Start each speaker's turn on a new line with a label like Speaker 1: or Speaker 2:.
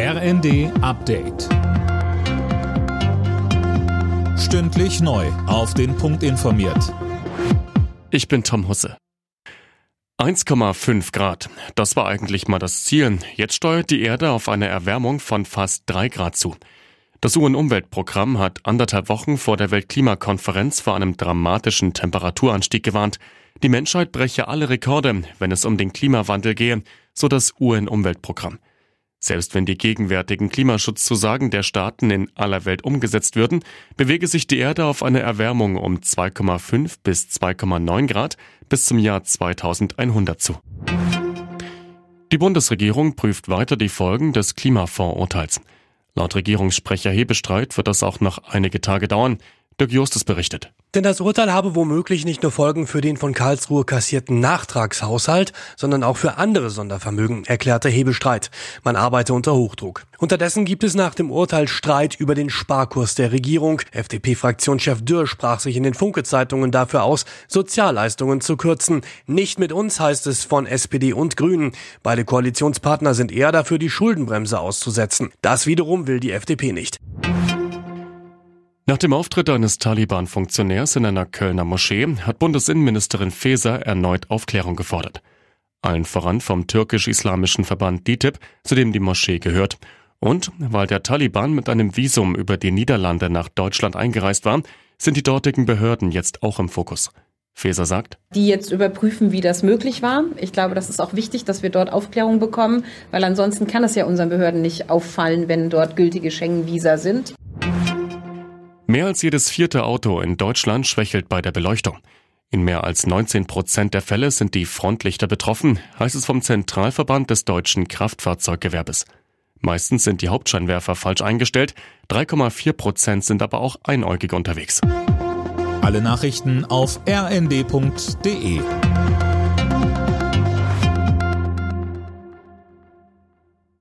Speaker 1: RND Update. Stündlich neu. Auf den Punkt informiert.
Speaker 2: Ich bin Tom Husse. 1,5 Grad. Das war eigentlich mal das Ziel. Jetzt steuert die Erde auf eine Erwärmung von fast 3 Grad zu. Das UN-Umweltprogramm hat anderthalb Wochen vor der Weltklimakonferenz vor einem dramatischen Temperaturanstieg gewarnt. Die Menschheit breche alle Rekorde, wenn es um den Klimawandel gehe, so das UN-Umweltprogramm. Selbst wenn die gegenwärtigen Klimaschutzzusagen der Staaten in aller Welt umgesetzt würden, bewege sich die Erde auf eine Erwärmung um 2,5 bis 2,9 Grad bis zum Jahr 2100 zu. Die Bundesregierung prüft weiter die Folgen des Klimafondsurteils. Laut Regierungssprecher Hebestreit wird das auch noch einige Tage dauern. Dirk Justus berichtet.
Speaker 3: Denn das Urteil habe womöglich nicht nur Folgen für den von Karlsruhe kassierten Nachtragshaushalt, sondern auch für andere Sondervermögen, erklärte Hebestreit. Man arbeite unter Hochdruck. Unterdessen gibt es nach dem Urteil Streit über den Sparkurs der Regierung. FDP-Fraktionschef Dürr sprach sich in den Funke-Zeitungen dafür aus, Sozialleistungen zu kürzen. Nicht mit uns heißt es von SPD und Grünen. Beide Koalitionspartner sind eher dafür, die Schuldenbremse auszusetzen. Das wiederum will die FDP nicht.
Speaker 2: Nach dem Auftritt eines Taliban-Funktionärs in einer Kölner Moschee hat Bundesinnenministerin Faeser erneut Aufklärung gefordert. Allen voran vom türkisch-islamischen Verband DITIB, zu dem die Moschee gehört. Und weil der Taliban mit einem Visum über die Niederlande nach Deutschland eingereist war, sind die dortigen Behörden jetzt auch im Fokus. Faeser sagt,
Speaker 4: die jetzt überprüfen, wie das möglich war. Ich glaube, das ist auch wichtig, dass wir dort Aufklärung bekommen, weil ansonsten kann es ja unseren Behörden nicht auffallen, wenn dort gültige Schengen-Visa sind.
Speaker 2: Mehr als jedes vierte Auto in Deutschland schwächelt bei der Beleuchtung. In mehr als 19 Prozent der Fälle sind die Frontlichter betroffen, heißt es vom Zentralverband des deutschen Kraftfahrzeuggewerbes. Meistens sind die Hauptscheinwerfer falsch eingestellt, 3,4 Prozent sind aber auch einäugig unterwegs.
Speaker 1: Alle Nachrichten auf rnd.de